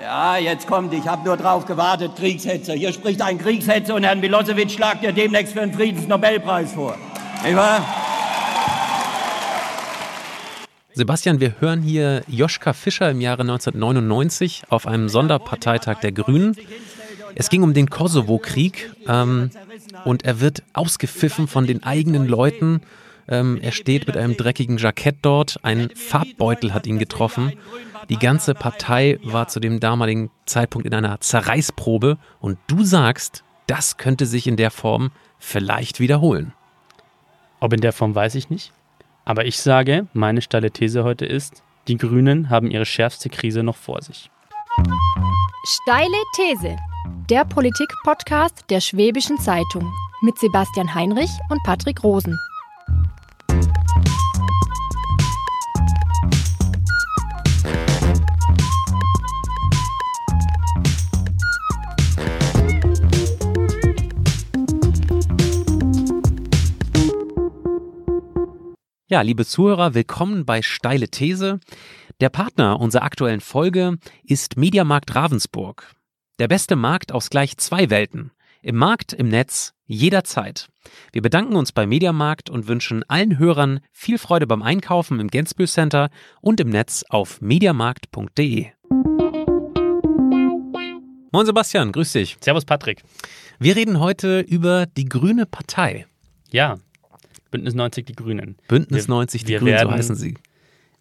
Ja, jetzt kommt, ich habe nur drauf gewartet, Kriegshetzer. Hier spricht ein Kriegshetzer und Herrn Milosevic schlagt ihr demnächst für den Friedensnobelpreis vor. Nicht wahr? Sebastian, wir hören hier Joschka Fischer im Jahre 1999 auf einem Sonderparteitag der Grünen. Es ging um den Kosovo-Krieg ähm, und er wird ausgepfiffen von den eigenen Leuten. Ähm, er steht mit einem dreckigen Jackett dort, ein Farbbeutel hat ihn getroffen. Die ganze Partei war zu dem damaligen Zeitpunkt in einer Zerreißprobe und du sagst, das könnte sich in der Form vielleicht wiederholen. Ob in der Form weiß ich nicht. Aber ich sage, meine steile These heute ist, die Grünen haben ihre schärfste Krise noch vor sich. Steile These. Der Politik-Podcast der Schwäbischen Zeitung mit Sebastian Heinrich und Patrick Rosen. Ja, liebe Zuhörer, willkommen bei Steile These. Der Partner unserer aktuellen Folge ist Mediamarkt Ravensburg. Der beste Markt aus gleich zwei Welten. Im Markt, im Netz, jederzeit. Wir bedanken uns bei Mediamarkt und wünschen allen Hörern viel Freude beim Einkaufen im Gensbühl Center und im Netz auf mediamarkt.de. Moin Sebastian, grüß dich. Servus Patrick. Wir reden heute über die Grüne Partei. Ja, Bündnis 90 Die Grünen. Bündnis 90 Die wir Grünen, werden, so heißen sie.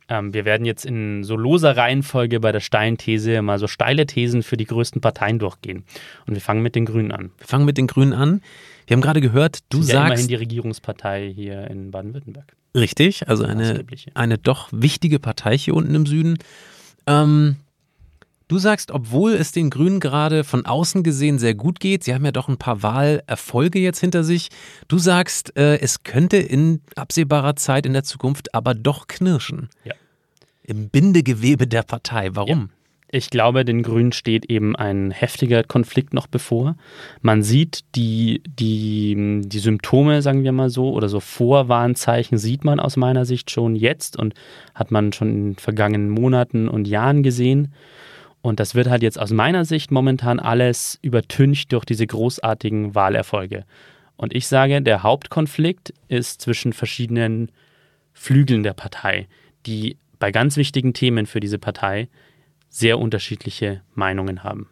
Ähm, wir werden jetzt in so loser Reihenfolge bei der steilen These mal so steile Thesen für die größten Parteien durchgehen. Und wir fangen mit den Grünen an. Wir fangen mit den Grünen an. Wir haben gerade gehört, du Sind ja sagst. immerhin die Regierungspartei hier in Baden-Württemberg. Richtig, also eine, eine doch wichtige Partei hier unten im Süden. Ähm, du sagst, obwohl es den Grünen gerade von außen gesehen sehr gut geht, sie haben ja doch ein paar Wahlerfolge jetzt hinter sich, du sagst, äh, es könnte in absehbarer Zeit in der Zukunft aber doch knirschen. Ja. Im Bindegewebe der Partei. Warum? Ich glaube, den Grünen steht eben ein heftiger Konflikt noch bevor. Man sieht die, die, die Symptome, sagen wir mal so, oder so Vorwarnzeichen sieht man aus meiner Sicht schon jetzt und hat man schon in den vergangenen Monaten und Jahren gesehen. Und das wird halt jetzt aus meiner Sicht momentan alles übertüncht durch diese großartigen Wahlerfolge. Und ich sage, der Hauptkonflikt ist zwischen verschiedenen Flügeln der Partei, die bei ganz wichtigen Themen für diese Partei sehr unterschiedliche Meinungen haben.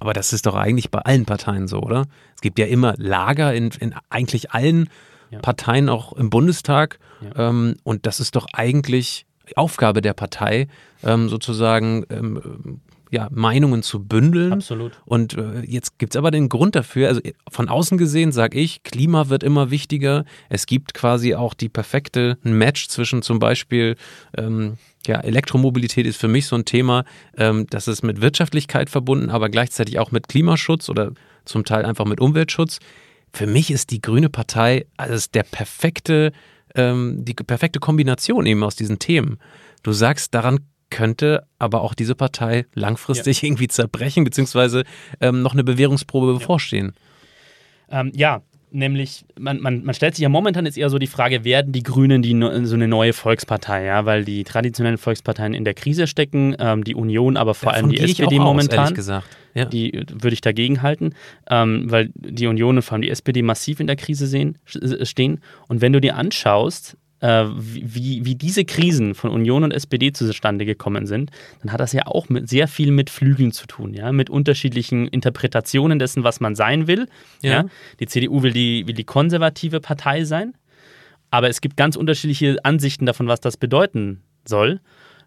Aber das ist doch eigentlich bei allen Parteien so, oder? Es gibt ja immer Lager in, in eigentlich allen Ja. Parteien, auch im Bundestag. Ja. Ähm, und das ist doch eigentlich Aufgabe der Partei, ähm, sozusagen ähm, ja, Meinungen zu bündeln. Absolut. Und äh, jetzt gibt es aber den Grund dafür, also von außen gesehen sage ich, Klima wird immer wichtiger. Es gibt quasi auch die perfekte Match zwischen zum Beispiel, ähm, ja, Elektromobilität ist für mich so ein Thema, ähm, das ist mit Wirtschaftlichkeit verbunden, aber gleichzeitig auch mit Klimaschutz oder zum Teil einfach mit Umweltschutz. Für mich ist die Grüne Partei also ist der perfekte, ähm, die perfekte Kombination eben aus diesen Themen. Du sagst, daran könnte aber auch diese Partei langfristig irgendwie zerbrechen, beziehungsweise ähm, noch eine Bewährungsprobe bevorstehen. Ähm, ja, nämlich, man, man, man stellt sich ja momentan jetzt eher so die Frage, werden die Grünen die, so eine neue Volkspartei, ja, weil die traditionellen Volksparteien in der Krise stecken, ähm, die Union, aber vor allem Davon die gehe ich SPD aus, momentan. Ja. Die äh, würde ich dagegen halten, ähm, weil die Union und vor allem die SPD massiv in der Krise sehen, sch- stehen. Und wenn du dir anschaust, äh, wie, wie diese Krisen von Union und SPD zustande gekommen sind, dann hat das ja auch mit, sehr viel mit Flügeln zu tun, ja, mit unterschiedlichen Interpretationen dessen, was man sein will. Ja. Ja. Die CDU will die, will die konservative Partei sein, aber es gibt ganz unterschiedliche Ansichten davon, was das bedeuten soll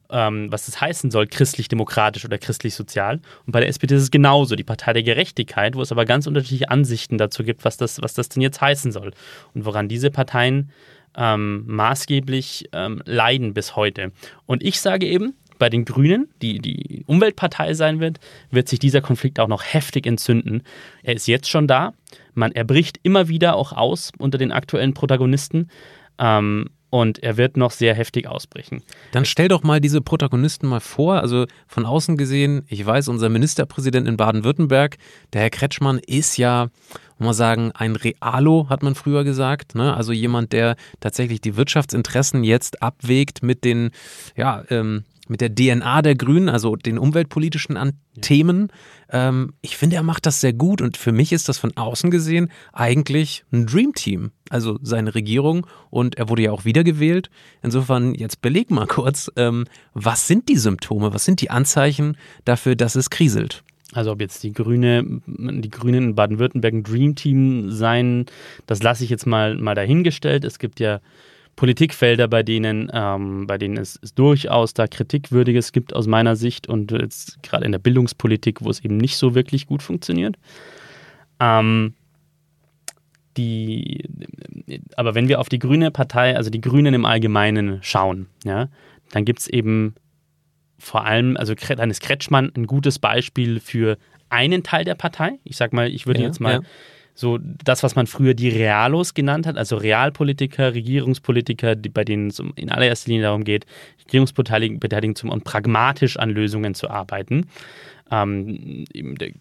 ähm, was das heißen soll, christlich-demokratisch oder christlich-sozial. Und bei der SPD ist es genauso, die Partei der Gerechtigkeit, wo es aber ganz unterschiedliche Ansichten dazu gibt, was das, was das denn jetzt heißen soll. Und woran diese Parteien ähm, maßgeblich ähm, leiden bis heute. Und ich sage eben, bei den Grünen, die die Umweltpartei sein wird, wird sich dieser Konflikt auch noch heftig entzünden. Er ist jetzt schon da. Man, er bricht immer wieder auch aus unter den aktuellen Protagonisten. Ähm, und er wird noch sehr heftig ausbrechen. Dann stell doch mal diese Protagonisten mal vor. Also von außen gesehen, ich weiß, unser Ministerpräsident in Baden-Württemberg, der Herr Kretschmann, ist ja, muss man sagen, ein Realo, hat man früher gesagt. Ne? Also jemand, der tatsächlich die Wirtschaftsinteressen jetzt abwägt mit den, ja, ähm, mit der DNA der Grünen, also den umweltpolitischen An ja. Themen. Ähm, ich finde, er macht das sehr gut und für mich ist das von außen gesehen eigentlich ein Dreamteam. Also seine Regierung und er wurde ja auch wiedergewählt. Insofern, jetzt beleg mal kurz, ähm, was sind die Symptome, was sind die Anzeichen dafür, dass es kriselt? Also ob jetzt die Grüne, die Grünen in Baden-Württemberg ein Dreamteam sein, das lasse ich jetzt mal, mal dahingestellt. Es gibt ja Politikfelder, bei denen, ähm, bei denen es, es, durchaus da Kritikwürdiges gibt aus meiner Sicht und jetzt gerade in der Bildungspolitik, wo es eben nicht so wirklich gut funktioniert. Ähm, die, aber wenn wir auf die Grüne Partei, also die Grünen im Allgemeinen schauen, ja, dann gibt es eben vor allem, also dann ist Kretschmann ein gutes Beispiel für einen Teil der Partei. Ich sag mal, ich würde ja, jetzt mal ja so das, was man früher die Realos genannt hat, also Realpolitiker, Regierungspolitiker, die, bei denen es in allererster Linie darum geht, Regierungsbeteiligung zum, und pragmatisch an Lösungen zu arbeiten. Ähm,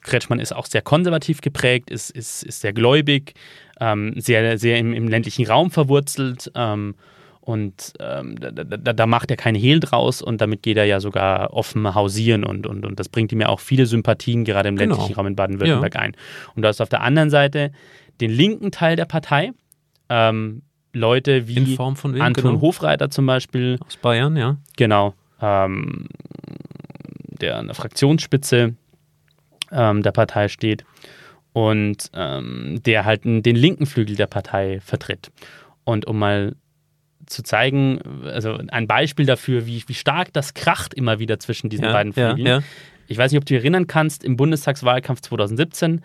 Kretschmann ist auch sehr konservativ geprägt, ist, ist, ist sehr gläubig, ähm, sehr, sehr im, im, ländlichen Raum verwurzelt. Ähm, und ähm, da, da, da, macht er keinen Hehl draus und damit geht er ja sogar offen hausieren und, und, und das bringt ihm ja auch viele Sympathien, gerade im ländlichen genau. Raum in Baden-Württemberg ja. ein. Und du hast auf der anderen Seite den linken Teil der Partei, ähm, Leute wie wem, Anton genau. Hofreiter zum Beispiel. Aus Bayern, ja. Genau. Ähm, der an der Fraktionsspitze ähm, der Partei steht und ähm, der halt den linken Flügel der Partei vertritt. Und um mal zu zeigen, also ein Beispiel dafür, wie, wie stark das kracht immer wieder zwischen diesen ja, beiden Flügeln. Ja, ja. Ich weiß nicht, ob du dich erinnern kannst, im Bundestagswahlkampf 2017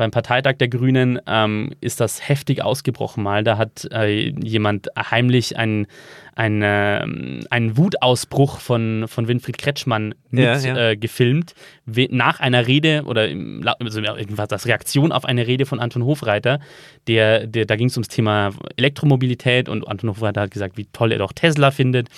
beim Parteitag der Grünen ähm, ist das heftig ausgebrochen mal. Da hat äh, jemand heimlich einen, einen, äh, einen Wutausbruch von, von Winfried Kretschmann mit ja, ja. Äh, gefilmt, nach einer Rede oder also irgendwas als Reaktion auf eine Rede von Anton Hofreiter. Der, der, da ging es ums Thema Elektromobilität und Anton Hofreiter hat gesagt, wie toll er doch Tesla findet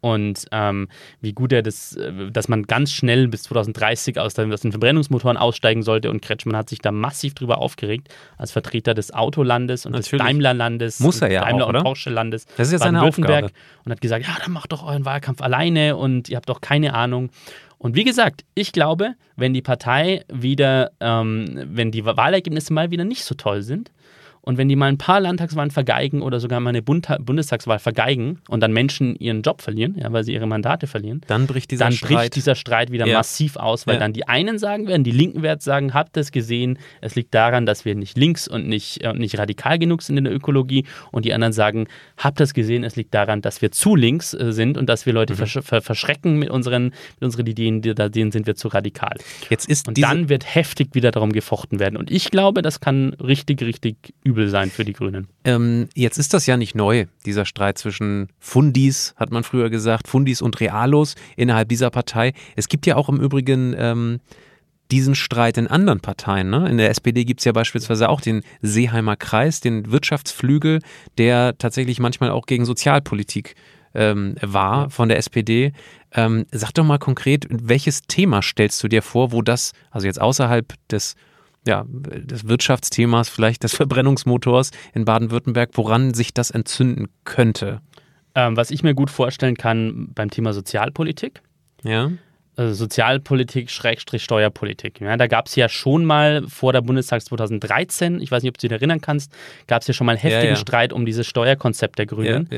und ähm, wie gut er das, äh, dass man ganz schnell bis 2030 aus, den, Verbrennungsmotoren aussteigen sollte. Und Kretschmann hat sich da massiv drüber aufgeregt, als Vertreter des Autolandes und Natürlich. des Daimlerlandes. Muss er ja Daimler auch, oder? und Porsche-Landes. Das ist jetzt seine Aufgabe. Und hat gesagt, ja, dann macht doch euren Wahlkampf alleine und ihr habt doch keine Ahnung. Und wie gesagt, ich glaube, wenn die Partei wieder, ähm, wenn die Wahlergebnisse mal wieder nicht so toll sind, und wenn die mal ein paar Landtagswahlen vergeigen oder sogar mal eine Bundestagswahl vergeigen und dann Menschen ihren Job verlieren, ja, weil sie ihre Mandate verlieren, dann bricht dieser, dann Streit. Bricht dieser Streit wieder ja. massiv aus, weil ja. dann die einen sagen werden, die Linken werden sagen, habt ihr es gesehen, es liegt daran, dass wir nicht links und nicht, äh, nicht radikal genug sind in der Ökologie und die anderen sagen, habt ihr es gesehen, es liegt daran, dass wir zu links äh, sind und dass wir Leute mhm. versch ver verschrecken mit unseren, mit unseren Ideen, denen sind wir zu radikal. Jetzt ist und dann wird heftig wieder darum gefochten werden. Und ich glaube, das kann richtig, richtig übel übel sein für die Grünen. Ähm, jetzt ist das ja nicht neu, dieser Streit zwischen Fundis, hat man früher gesagt, Fundis und Realos innerhalb dieser Partei. Es gibt ja auch im Übrigen ähm, diesen Streit in anderen Parteien. Ne? In der SPD gibt es ja beispielsweise auch den Seeheimer Kreis, den Wirtschaftsflügel, der tatsächlich manchmal auch gegen Sozialpolitik ähm, war von der SPD. Ähm, sag doch mal konkret, welches Thema stellst du dir vor, wo das, also jetzt außerhalb des ja, des Wirtschaftsthemas, vielleicht des Verbrennungsmotors in Baden-Württemberg, woran sich das entzünden könnte? Ähm, was ich mir gut vorstellen kann beim Thema Sozialpolitik. Ja. Also Sozialpolitik, Schrägstrich Steuerpolitik. Ja, da gab es ja schon mal vor der Bundestags 2013, ich weiß nicht, ob du dich erinnern kannst, gab es ja schon mal heftigen ja, ja. Streit um dieses Steuerkonzept der Grünen,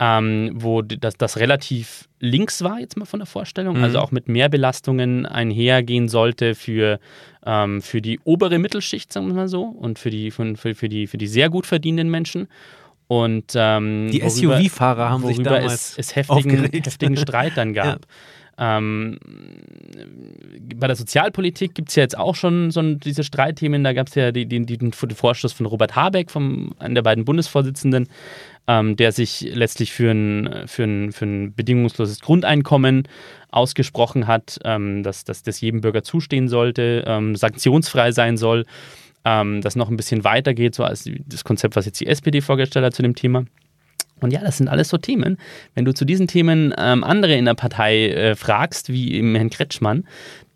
ähm, wo das, das relativ links war, jetzt mal von der Vorstellung, mhm. also auch mit mehr Belastungen einhergehen sollte für, ähm, für die obere Mittelschicht, sagen wir mal so, und für die, für, für, die, für die sehr gut verdienenden Menschen. Und ähm, die SUV-Fahrer haben sich damals es, es heftigen, heftigen Streit dann gab. Ähm, bei der Sozialpolitik gibt es ja jetzt auch schon so diese Streitthemen. Da gab es ja die, die, den Vorstoß von Robert Habeck, vom, einem der beiden Bundesvorsitzenden, ähm, der sich letztlich für ein, für, ein, für ein bedingungsloses Grundeinkommen ausgesprochen hat, ähm, dass, dass das jedem Bürger zustehen sollte, ähm, sanktionsfrei sein soll. Ähm, das noch ein bisschen weitergeht, so als das Konzept, was jetzt die SPD vorgestellt hat zu dem Thema. Und ja, das sind alles so Themen. Wenn du zu diesen Themen ähm, andere in der Partei äh, fragst, wie eben Herrn Kretschmann,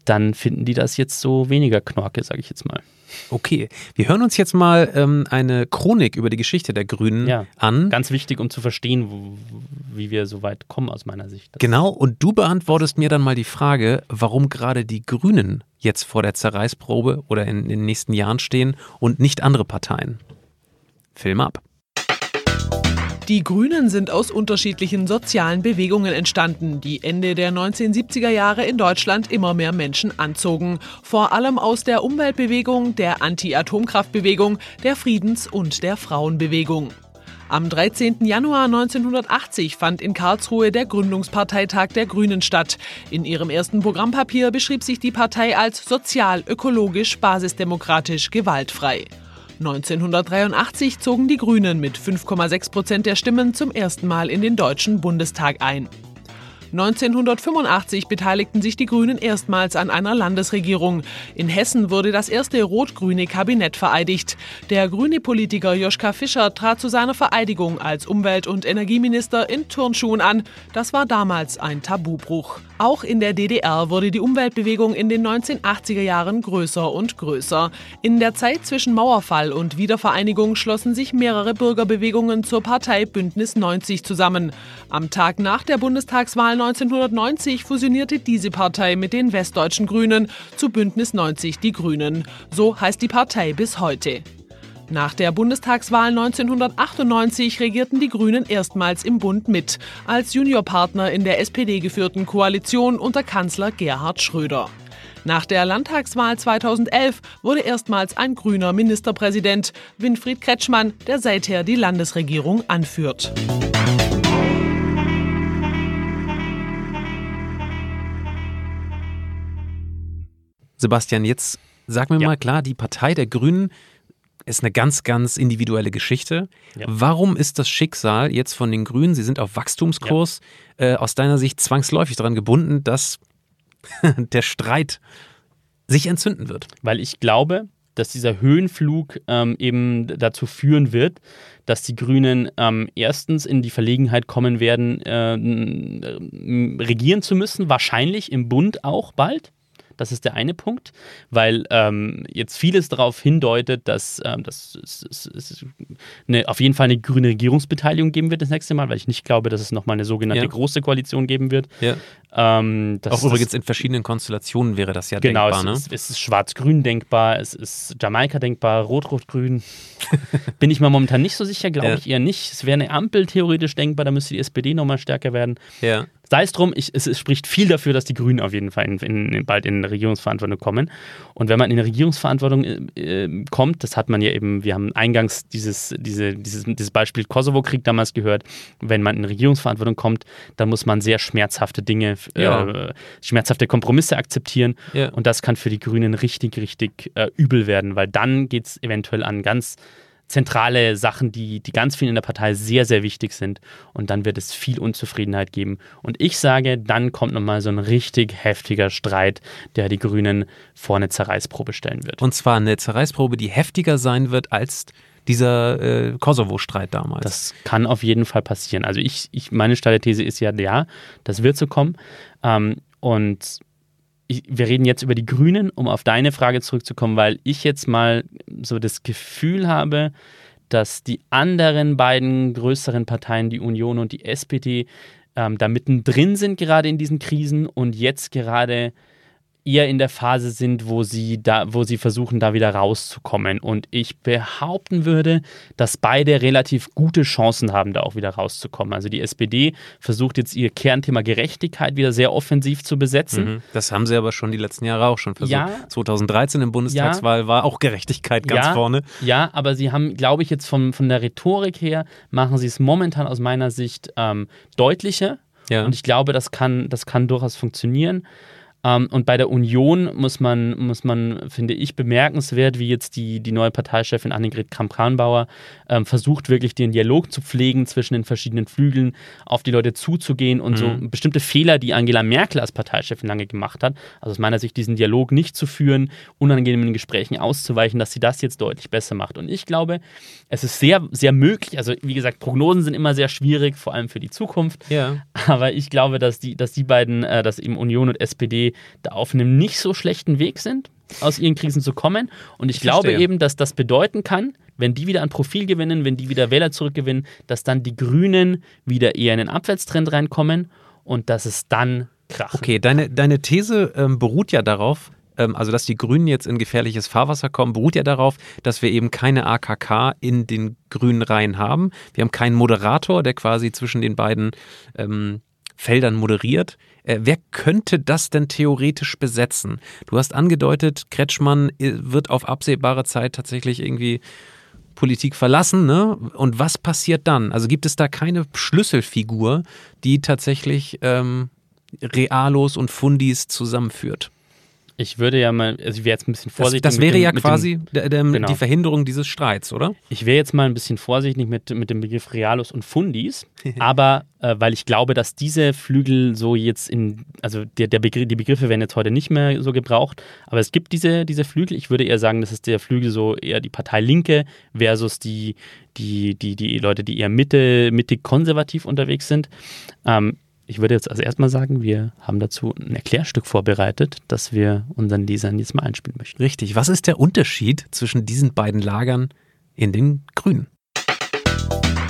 dann finden die das jetzt so weniger Knorke, sage ich jetzt mal. Okay, wir hören uns jetzt mal ähm, eine Chronik über die Geschichte der Grünen Ja. an. Ganz wichtig, um zu verstehen, wo, wie wir so weit kommen aus meiner Sicht. Das- Genau, und du beantwortest mir dann mal die Frage, warum gerade die Grünen jetzt vor der Zerreißprobe oder in, in den nächsten Jahren stehen und nicht andere Parteien. Film ab. Die Grünen sind aus unterschiedlichen sozialen Bewegungen entstanden, die Ende der 1970er Jahre in Deutschland immer mehr Menschen anzogen. Vor allem aus der Umweltbewegung, der Anti-Atomkraftbewegung, der Friedens- und der Frauenbewegung. Am 13. Januar 1980 fand in Karlsruhe der Gründungsparteitag der Grünen statt. In ihrem ersten Programmpapier beschrieb sich die Partei als sozial, ökologisch, basisdemokratisch, gewaltfrei. 1983 zogen die Grünen mit 5,6 Prozent der Stimmen zum ersten Mal in den Deutschen Bundestag ein. 1985 beteiligten sich die Grünen erstmals an einer Landesregierung. In Hessen wurde das erste rot-grüne Kabinett vereidigt. Der grüne Politiker Joschka Fischer trat zu seiner Vereidigung als Umwelt- und Energieminister in Turnschuhen an. Das war damals ein Tabubruch. Auch in der DDR wurde die Umweltbewegung in den 1980er Jahren größer und größer. In der Zeit zwischen Mauerfall und Wiedervereinigung schlossen sich mehrere Bürgerbewegungen zur Partei Bündnis 90 zusammen. Am Tag nach der Bundestagswahl 1990 fusionierte diese Partei mit den westdeutschen Grünen zu Bündnis 90 Die Grünen. So heißt die Partei bis heute. Nach der Bundestagswahl 1998 regierten die Grünen erstmals im Bund mit, als Juniorpartner in der SPD geführten Koalition unter Kanzler Gerhard Schröder. Nach der Landtagswahl 2011 wurde erstmals ein grüner Ministerpräsident, Winfried Kretschmann, der seither die Landesregierung anführt. Sebastian, jetzt sag mir Ja. mal klar, die Partei der Grünen ist eine ganz, ganz individuelle Geschichte. Ja. Warum ist das Schicksal jetzt von den Grünen, sie sind auf Wachstumskurs, äh, aus deiner Sicht zwangsläufig daran gebunden, dass der Streit sich entzünden wird? weil ich glaube, dass dieser Höhenflug ähm, eben dazu führen wird, dass die Grünen ähm, erstens in die Verlegenheit kommen werden, äh, m- regieren zu müssen, wahrscheinlich im Bund auch bald. Das ist der eine Punkt, weil ähm, jetzt vieles darauf hindeutet, dass, ähm, eine, auf jeden Fall eine grüne Regierungsbeteiligung geben wird das nächste Mal, weil ich nicht glaube, dass es nochmal eine sogenannte Ja. große Koalition geben wird. Ja. Ähm, das- Auch das- übrigens in verschiedenen Konstellationen wäre das ja Genau, denkbar, ne? es, ist, es ist schwarz-grün denkbar, es ist Jamaika denkbar, rot-rot-grün. Bin ich mir momentan nicht so sicher, glaube Ja. ich eher nicht. Es wäre eine Ampel theoretisch denkbar, da müsste die SPD nochmal stärker werden. Ja. Sei es drum, ich, es, es spricht viel dafür, dass die Grünen auf jeden Fall in, in, bald in Regierungsverantwortung kommen. Und wenn man in Regierungsverantwortung äh, äh, kommt, das hat man ja eben, wir haben eingangs dieses, diese, dieses, dieses Beispiel Kosovo-Krieg damals gehört, wenn man in Regierungsverantwortung kommt, dann muss man sehr schmerzhafte Dinge, äh, Ja. schmerzhafte Kompromisse akzeptieren. Ja. Und das kann für die Grünen richtig, richtig äh, übel werden, weil dann geht es eventuell an ganz zentrale Sachen, die, die ganz vielen in der Partei sehr, sehr wichtig sind. Und dann wird es viel Unzufriedenheit geben. Und ich sage, dann kommt nochmal so ein richtig heftiger Streit, der die Grünen vor eine Zerreißprobe stellen wird. Und zwar eine Zerreißprobe, die heftiger sein wird als dieser äh, Kosovo-Streit damals. Das kann auf jeden Fall passieren. Also ich, ich meine steile These ist ja, ja, das wird so kommen. Ähm, und ich, wir reden jetzt über die Grünen, um auf deine Frage zurückzukommen, weil ich jetzt mal so das Gefühl habe, dass die anderen beiden größeren Parteien, die Union und die SPD, ähm, da mittendrin sind gerade in diesen Krisen und jetzt gerade eher in der Phase sind, wo sie da, wo sie versuchen, da wieder rauszukommen. Und ich behaupten würde, dass beide relativ gute Chancen haben, da auch wieder rauszukommen. Also die SPD versucht jetzt ihr Kernthema Gerechtigkeit wieder sehr offensiv zu besetzen. Mhm. Das haben sie aber schon die letzten Jahre auch schon versucht. Ja. 2013 im Bundestagswahl war auch Gerechtigkeit ganz ja, vorne. Ja, aber sie haben, glaube ich, jetzt von, von der Rhetorik her, machen sie es momentan aus meiner Sicht ähm, deutlicher. Ja. Und ich glaube, das kann, das kann durchaus funktionieren. Ähm, und bei der Union muss man, muss man, finde ich, bemerkenswert, wie jetzt die, die neue Parteichefin Annegret Kramp-Karrenbauer ähm, versucht, wirklich den Dialog zu pflegen zwischen den verschiedenen Flügeln, auf die Leute zuzugehen und so bestimmte Fehler, die Angela Merkel als Parteichefin lange gemacht hat, also aus meiner Sicht diesen Dialog nicht zu führen, unangenehmen Gesprächen auszuweichen, dass sie das jetzt deutlich besser macht. Und ich glaube, es ist sehr, sehr möglich, also wie gesagt, Prognosen sind immer sehr schwierig, vor allem für die Zukunft. Ja. Aber ich glaube, dass die, dass die beiden, äh, dass eben Union und SPD Da auf einem nicht so schlechten Weg sind, aus ihren Krisen zu kommen. Und ich, ich glaube verstehe. eben, dass das bedeuten kann, wenn die wieder an Profil gewinnen, wenn die wieder Wähler zurückgewinnen, dass dann die Grünen wieder eher in den Abwärtstrend reinkommen und dass es dann kracht. Okay, deine, deine These ähm, beruht ja darauf, ähm, also dass die Grünen jetzt in gefährliches Fahrwasser kommen, beruht ja darauf, dass wir eben keine AKK in den grünen Reihen haben. Wir haben keinen Moderator, der quasi zwischen den beiden ähm, Feldern moderiert. Äh, wer könnte das denn theoretisch besetzen? Du hast angedeutet, Kretschmann äh, wird auf absehbare Zeit tatsächlich irgendwie Politik verlassen, ne? Und was passiert dann? Also gibt es da keine Schlüsselfigur, die tatsächlich ähm, Realos und Fundis zusammenführt? Ich würde ja mal, also ich wäre jetzt ein bisschen vorsichtig. Das, das wäre dem, ja quasi dem, dem, genau. die Verhinderung dieses Streits, oder? Ich wäre jetzt mal ein bisschen vorsichtig mit, mit dem Begriff Realos und Fundis, aber äh, weil ich glaube, dass diese Flügel so jetzt in, also der, der Begr die Begriffe werden jetzt heute nicht mehr so gebraucht, aber es gibt diese, diese Flügel. Ich würde eher sagen, das ist der Flügel so eher die Partei Linke versus die, die, die, die Leute, die eher Mitte, mittig konservativ unterwegs sind. Ähm, ich würde jetzt also erstmal sagen, wir haben dazu ein Erklärstück vorbereitet, das wir unseren Lesern jetzt mal einspielen möchten. Richtig. Was ist der Unterschied zwischen diesen beiden Lagern in den Grünen?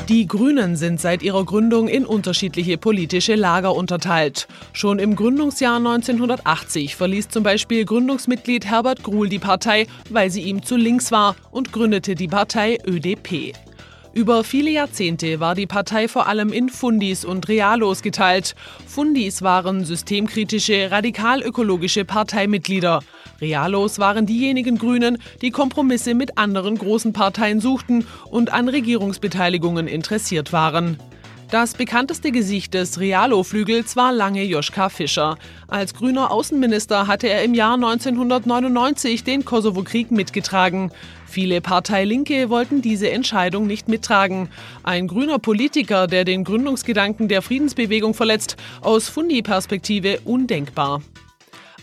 Die Grünen sind seit ihrer Gründung in unterschiedliche politische Lager unterteilt. Schon im Gründungsjahr 1980 verließ zum Beispiel Gründungsmitglied Herbert Gruhl die Partei, weil sie ihm zu links war und gründete die Partei ÖDP. Über viele Jahrzehnte war die Partei vor allem in Fundis und Realos geteilt. Fundis waren systemkritische, radikal-ökologische Parteimitglieder. Realos waren diejenigen Grünen, die Kompromisse mit anderen großen Parteien suchten und an Regierungsbeteiligungen interessiert waren. Das bekannteste Gesicht des Realo-Flügels war lange Joschka Fischer. Als grüner Außenminister hatte er im Jahr 1999 den Kosovo-Krieg mitgetragen. Viele Partei Linke wollten diese Entscheidung nicht mittragen. Ein grüner Politiker, der den Gründungsgedanken der Friedensbewegung verletzt, aus Fundi-Perspektive undenkbar.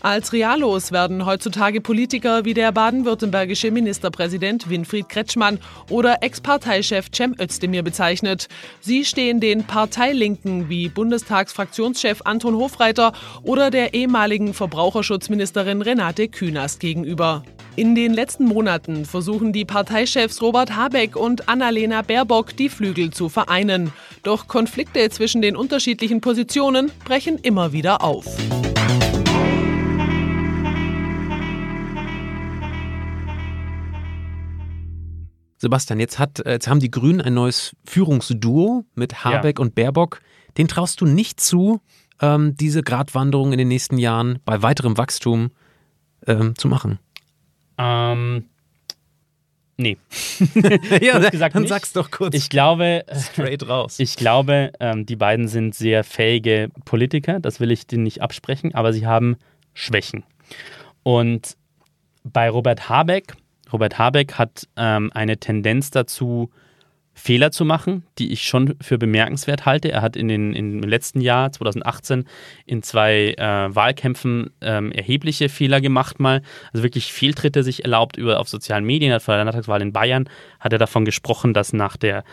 Als Realos werden heutzutage Politiker wie der baden-württembergische Ministerpräsident Winfried Kretschmann oder Ex-Parteichef Cem Özdemir bezeichnet. Sie stehen den Parteilinken wie Bundestagsfraktionschef Anton Hofreiter oder der ehemaligen Verbraucherschutzministerin Renate Künast gegenüber. In den letzten Monaten versuchen die Parteichefs Robert Habeck und Annalena Baerbock, die Flügel zu vereinen. Doch Konflikte zwischen den unterschiedlichen Positionen brechen immer wieder auf. Sebastian, jetzt, hat, jetzt haben die Grünen ein neues Führungsduo mit Habeck ja. und Baerbock. Den traust du nicht zu, ähm, diese Gratwanderung in den nächsten Jahren bei weiterem Wachstum ähm, zu machen? Ähm, nee. ja, gesagt dann nicht. sag's doch kurz. Ich glaube, straight raus. Ich glaube, ähm, die beiden sind sehr fähige Politiker. Das will ich denen nicht absprechen, aber sie haben Schwächen. Und bei Robert Habeck Robert Habeck hat ähm, eine Tendenz dazu, Fehler zu machen, die ich schon für bemerkenswert halte. Er hat in den, im letzten Jahr, 2018, in zwei äh, Wahlkämpfen ähm, erhebliche Fehler gemacht mal. Also wirklich Fehltritte sich erlaubt über, auf sozialen Medien. Hat vor der Landtagswahl in Bayern hat er davon gesprochen, dass nach der,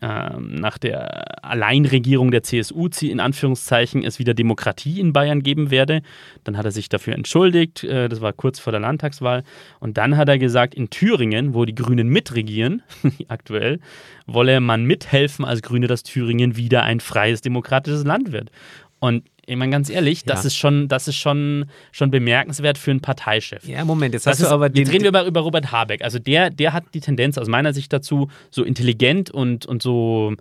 äh, nach der Alleinregierung der CSU, in Anführungszeichen, es wieder Demokratie in Bayern geben werde. Dann hat er sich dafür entschuldigt. Äh, das war kurz vor der Landtagswahl. Und dann hat er gesagt, in Thüringen, wo die Grünen mitregieren, aktuell, wolle man mithelfen als Grüne, dass Thüringen wieder ein freies, demokratisches Land wird. Und ich meine, ganz ehrlich, ja. das ist schon, das ist schon, schon bemerkenswert für einen Parteichef. Ja, Moment, jetzt das hast ist, du aber den. Jetzt reden wir über, über Robert Habeck. Also der, der hat die Tendenz aus meiner Sicht dazu, so intelligent und, und so,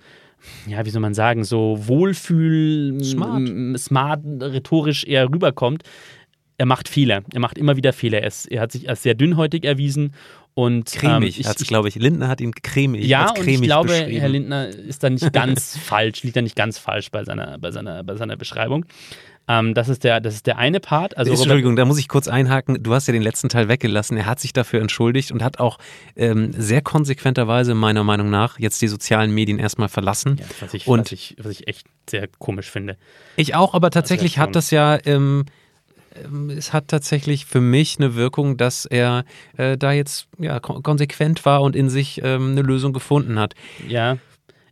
ja, wie soll man sagen, so wohlfühl, smart, smart rhetorisch eher rüberkommt. Er macht Fehler. Er macht immer wieder Fehler. Er, ist, er hat sich als sehr dünnhäutig erwiesen und, cremig, ähm, glaube ich. Lindner hat ihn cremig. Ja, und ich glaube, Herr Lindner ist da nicht ganz falsch, liegt da nicht ganz falsch bei seiner, bei seiner, bei seiner Beschreibung. Ähm, das, ist der, das ist der eine Part. Also Entschuldigung, da muss ich kurz einhaken. Du hast ja den letzten Teil weggelassen. Er hat sich dafür entschuldigt und hat auch ähm, sehr konsequenterweise meiner Meinung nach jetzt die sozialen Medien erstmal verlassen. Ja, was, ich, und was, ich, was ich echt sehr komisch finde. Ich auch, aber tatsächlich hat das ja. Ähm, ähm, es hat tatsächlich für mich eine Wirkung, dass er äh, da jetzt ja, konsequent war und in sich ähm, eine Lösung gefunden hat. Ja.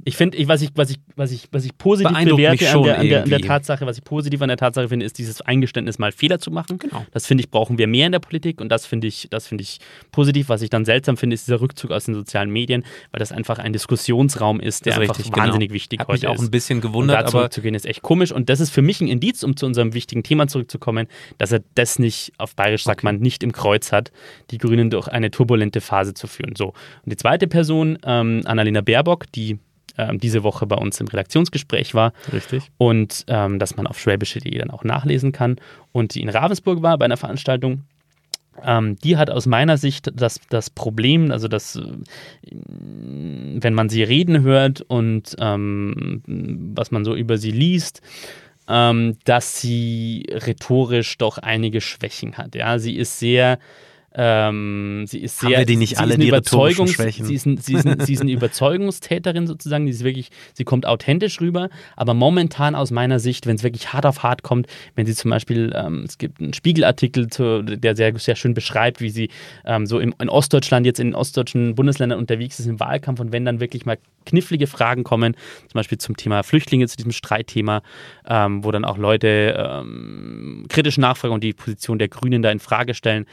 Ich finde, ich, was, ich, was, ich, was, ich, was ich positiv bewerte an der, an, der, an der. Tatsache, was ich positiv an der Tatsache finde, ist dieses Eingeständnis, mal Fehler zu machen. Genau. Das finde ich, brauchen wir mehr in der Politik und das finde ich, das finde ich positiv. Was ich dann seltsam finde, ist dieser Rückzug aus den sozialen Medien, weil das einfach ein Diskussionsraum ist, der ist einfach richtig, wahnsinnig genau. wichtig Hat heute mich auch ist. ein bisschen Und gewundert, da aber zurückzugehen ist echt komisch. Und das ist für mich ein Indiz, um zu unserem wichtigen Thema zurückzukommen, dass er das nicht, auf Bayerisch sagt man, nicht im Kreuz hat, die Grünen durch eine turbulente Phase zu führen. So. Und die zweite Person, ähm, Annalena Baerbock, die ähm, diese Woche bei uns im Redaktionsgespräch war richtig. und ähm, dass man auf schwäbische.de dann auch nachlesen kann und die in Ravensburg war bei einer Veranstaltung. Ähm, die hat aus meiner Sicht das, das Problem, also das, äh, wenn man sie reden hört und ähm, was man so über sie liest, ähm, dass sie rhetorisch doch einige Schwächen hat. Ja, sie ist sehr ähm, sie ist Haben sehr, wir die nicht sie alle, die Überzeugungs- Schwächen? Sie ist, ein, sie, ist ein, sie ist eine Überzeugungstäterin sozusagen, die ist wirklich, sie kommt authentisch rüber, aber momentan aus meiner Sicht, wenn es wirklich hart auf hart kommt, wenn sie zum Beispiel, ähm, es gibt einen Spiegelartikel, zu, der sehr, sehr schön beschreibt, wie sie ähm, so im, in Ostdeutschland, jetzt in den ostdeutschen Bundesländern unterwegs ist im Wahlkampf und wenn dann wirklich mal knifflige Fragen kommen, zum Beispiel zum Thema Flüchtlinge, zu diesem Streitthema, ähm, wo dann auch Leute ähm, kritisch nachfragen und die Position der Grünen da in Frage stellen,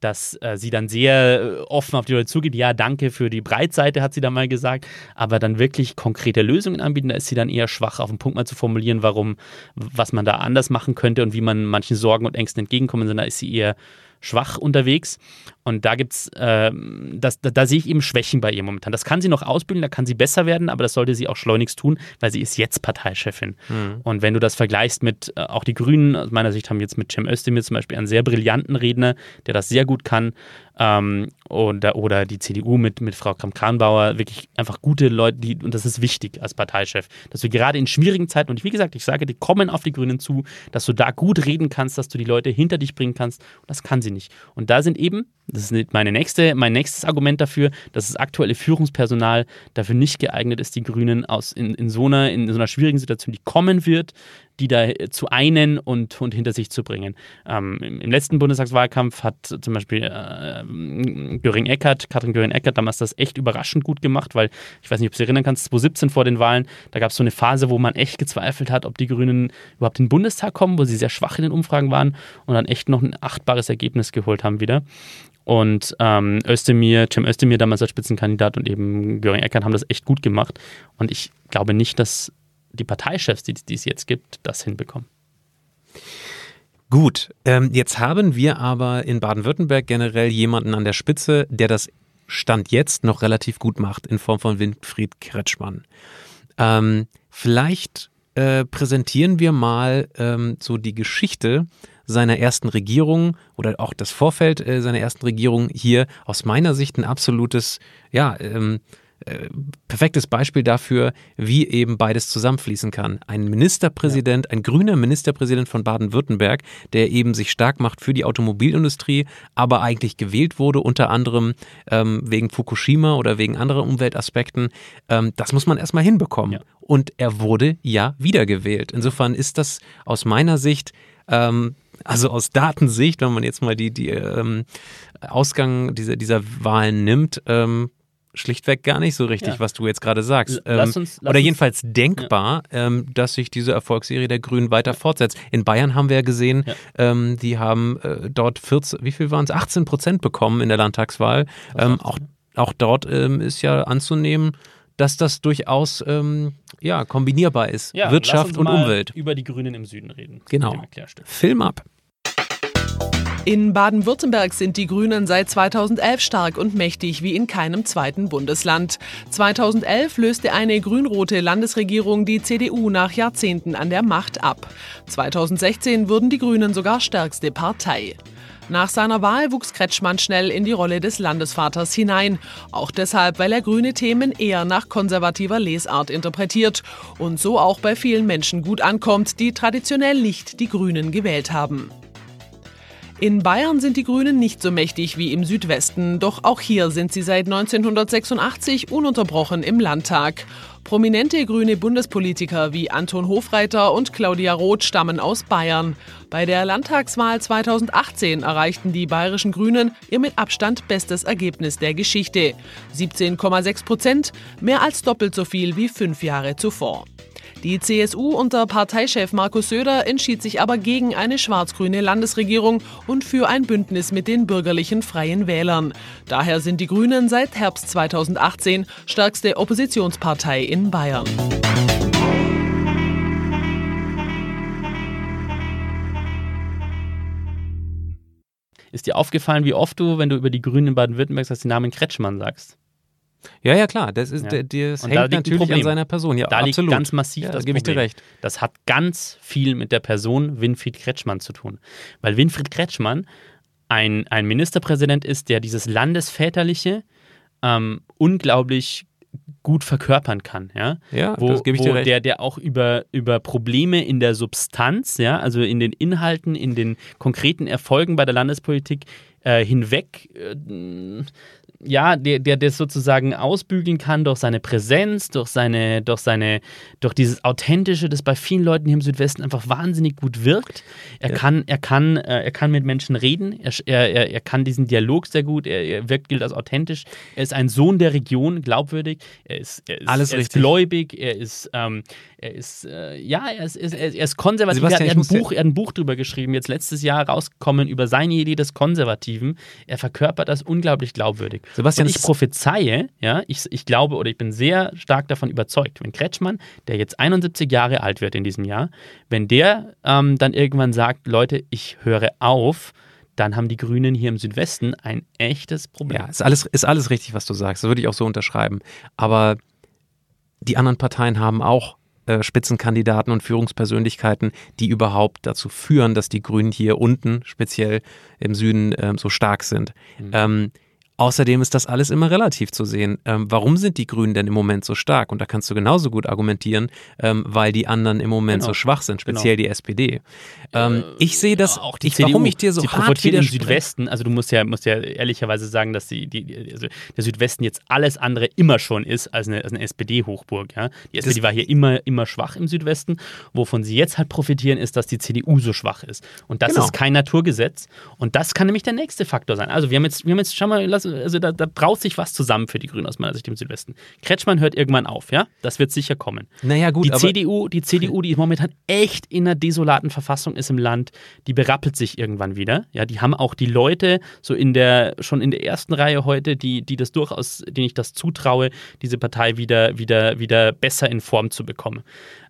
dass äh, sie dann sehr äh, offen auf die Leute zugeht. Ja, danke für die Breitseite, hat sie dann mal gesagt. Aber dann wirklich konkrete Lösungen anbieten, da ist sie dann eher schwach, auf den Punkt mal zu formulieren, warum, was man da anders machen könnte und wie man manchen Sorgen und Ängsten entgegenkommen soll. Da ist sie eher schwach unterwegs. Und da gibt's, ähm, das, da, da sehe ich eben Schwächen bei ihr momentan. Das kann sie noch ausbilden, da kann sie besser werden, aber das sollte sie auch schleunigst tun, weil sie ist jetzt Parteichefin. Und wenn du das vergleichst mit, äh, auch die Grünen, aus meiner Sicht haben jetzt mit Cem Özdemir zum Beispiel einen sehr brillanten Redner, der das sehr gut kann, ähm, oder, oder die CDU mit, mit Frau Kramp-Karrenbauer, wirklich einfach gute Leute, die, und das ist wichtig als Parteichef, dass du gerade in schwierigen Zeiten, und wie gesagt, ich sage, die kommen auf die Grünen zu, dass du da gut reden kannst, dass du die Leute hinter dich bringen kannst, und das kann sie nicht. Und da sind eben, das ist meine nächste, mein nächstes Argument dafür, dass das aktuelle Führungspersonal dafür nicht geeignet ist, die Grünen aus in, in, so, einer, in so einer schwierigen Situation, die kommen wird, die da zu einen und, und hinter sich zu bringen. Ähm, im, Im letzten Bundestagswahlkampf hat zum Beispiel äh, Göring-Eckert, Katrin Göring-Eckert damals das echt überraschend gut gemacht, weil ich weiß nicht, ob du dich erinnern kannst, 2017 vor den Wahlen, da gab es so eine Phase, wo man echt gezweifelt hat, ob die Grünen überhaupt in den Bundestag kommen, wo sie sehr schwach in den Umfragen waren und dann echt noch ein achtbares Ergebnis geholt haben wieder. Und ähm, Özdemir, Cem Özdemir damals als Spitzenkandidat und eben Göring Eckert haben das echt gut gemacht. Und ich glaube nicht, dass die Parteichefs, die, die es jetzt gibt, das hinbekommen. Gut, ähm, jetzt haben wir aber in Baden-Württemberg generell jemanden an der Spitze, der das Stand jetzt noch relativ gut macht, in Form von Winfried Kretschmann. Ähm, vielleicht äh, präsentieren wir mal ähm, so die Geschichte seiner ersten Regierung oder auch das Vorfeld äh, seiner ersten Regierung hier aus meiner Sicht ein absolutes, ja, ähm, äh, perfektes Beispiel dafür, wie eben beides zusammenfließen kann. Ein Ministerpräsident, ein grüner Ministerpräsident von Baden-Württemberg, der eben sich stark macht für die Automobilindustrie, aber eigentlich gewählt wurde, unter anderem ähm, wegen Fukushima oder wegen anderer Umweltaspekten. Ähm, das muss man erstmal hinbekommen. Ja. Und er wurde ja wiedergewählt. Insofern ist das aus meiner Sicht ähm, also aus Datensicht, wenn man jetzt mal die, die ähm, Ausgang dieser, dieser Wahlen nimmt, ähm, schlichtweg gar nicht so richtig, Ja. was du jetzt gerade sagst. L- lass Ähm, uns- lass oder uns- jedenfalls denkbar, ähm, dass sich diese Erfolgsserie der Grünen weiter fortsetzt. In Bayern haben wir ja gesehen, Ja. ähm, die haben äh, dort 14, wie viel waren es? 18 Prozent bekommen in der Landtagswahl. Ähm, auch, auch dort ähm, ist ja anzunehmen, dass das durchaus ähm, ja, kombinierbar ist. lass Wirtschaft uns und Umwelt. Über die Grünen im Süden reden. Genau. Film ab. In Baden-Württemberg sind die Grünen seit 2011 stark und mächtig wie in keinem zweiten Bundesland. 2011 löste eine grün-rote Landesregierung die CDU nach Jahrzehnten an der Macht ab. 2016 wurden die Grünen sogar stärkste Partei. Nach seiner Wahl wuchs Kretschmann schnell in die Rolle des Landesvaters hinein. Auch deshalb, weil er grüne Themen eher nach konservativer Lesart interpretiert und so auch bei vielen Menschen gut ankommt, die traditionell nicht die Grünen gewählt haben. In Bayern sind die Grünen nicht so mächtig wie im Südwesten, doch auch hier sind sie seit 1986 ununterbrochen im Landtag. Prominente grüne Bundespolitiker wie Anton Hofreiter und Claudia Roth stammen aus Bayern. Bei der Landtagswahl 2018 erreichten die bayerischen Grünen ihr mit Abstand bestes Ergebnis der Geschichte. 17,6 Prozent, mehr als doppelt so viel wie fünf Jahre zuvor. Die CSU unter Parteichef Markus Söder entschied sich aber gegen eine schwarz-grüne Landesregierung und für ein Bündnis mit den bürgerlichen Freien Wählern. Daher sind die Grünen seit Herbst 2018 stärkste Oppositionspartei in Bayern. Ist dir aufgefallen, wie oft du, wenn du über die Grünen in Baden-Württemberg sagst, den Namen Kretschmann sagst? Ja, ja, klar. Das, ist, Ja. das da hängt ein natürlich an seiner Person. Ja, da absolut. liegt ganz massiv ja, das da gebe ich dir recht. Das hat ganz viel mit der Person Winfried Kretschmann zu tun. Weil Winfried Kretschmann ein, ein Ministerpräsident ist, der dieses Landesväterliche ähm, unglaublich gut verkörpern kann, ja. Ja, wo, das gebe ich dir recht. Der, der auch über, über Probleme in der Substanz, ja, also in den Inhalten, in den konkreten Erfolgen bei der Landespolitik äh, hinweg äh, ja, der, der das sozusagen ausbügeln kann durch seine Präsenz, durch seine, durch seine, durch dieses Authentische, das bei vielen Leuten hier im Südwesten einfach wahnsinnig gut wirkt. Er kann, er kann, äh, er kann mit Menschen reden, er, er, er kann diesen Dialog sehr gut, er, er wirkt, gilt als authentisch. Er ist ein Sohn der Region, glaubwürdig, er ist, er ist, Alles er ist gläubig, er ist, ähm, er ist, äh, ja, er ist, er ist, er ist konservativ. Sebastian, er, hat ein Buch, er hat ein Buch drüber geschrieben, jetzt letztes Jahr rausgekommen über seine Idee des Konservativen. Er verkörpert das unglaublich glaubwürdig. Sebastian, Und ich prophezeie, ja, ich, ich glaube oder ich bin sehr stark davon überzeugt, wenn Kretschmann, der jetzt 71 Jahre alt wird in diesem Jahr, wenn der ähm, dann irgendwann sagt, Leute, ich höre auf, dann haben die Grünen hier im Südwesten ein echtes Problem. Ja, ist alles, ist alles richtig, was du sagst. Das würde ich auch so unterschreiben. Aber die anderen Parteien haben auch äh, Spitzenkandidaten und Führungspersönlichkeiten, die überhaupt dazu führen, dass die Grünen hier unten, speziell im Süden, ähm, so stark sind. Ähm, Außerdem ist das alles immer relativ zu sehen. Ähm, warum sind die Grünen denn im Moment so stark? Und da kannst du genauso gut argumentieren, ähm, weil die anderen im Moment Genau. so schwach sind, speziell die SPD. Ähm, ich sehe das, auch die ich, CDU, warum ich dir so sie hart im. Südwesten. Also du musst ja, musst ja ehrlicherweise sagen, dass die, die, also der Südwesten jetzt alles andere immer schon ist als eine, als eine SPD-Hochburg. Ja? Die SPD war hier immer, immer schwach im Südwesten. Wovon sie jetzt halt profitieren, ist, dass die CDU so schwach ist. Und das Genau. ist kein Naturgesetz. Und das kann nämlich der nächste Faktor sein. Also wir haben jetzt, wir haben jetzt, schau mal, lass, also da, da braut sich was zusammen für die Grünen aus meiner Sicht im Südwesten. Kretschmann hört irgendwann auf, ja? Das wird sicher kommen. Naja, gut, die aber- CDU, die CDU, die momentan echt in einer desolaten Verfassung ist im Land, die berappelt sich irgendwann wieder. Ja, die haben auch die Leute so in der, schon in der ersten Reihe heute, die, die das durchaus, denen ich das zutraue, diese Partei wieder, wieder, wieder besser in Form zu bekommen.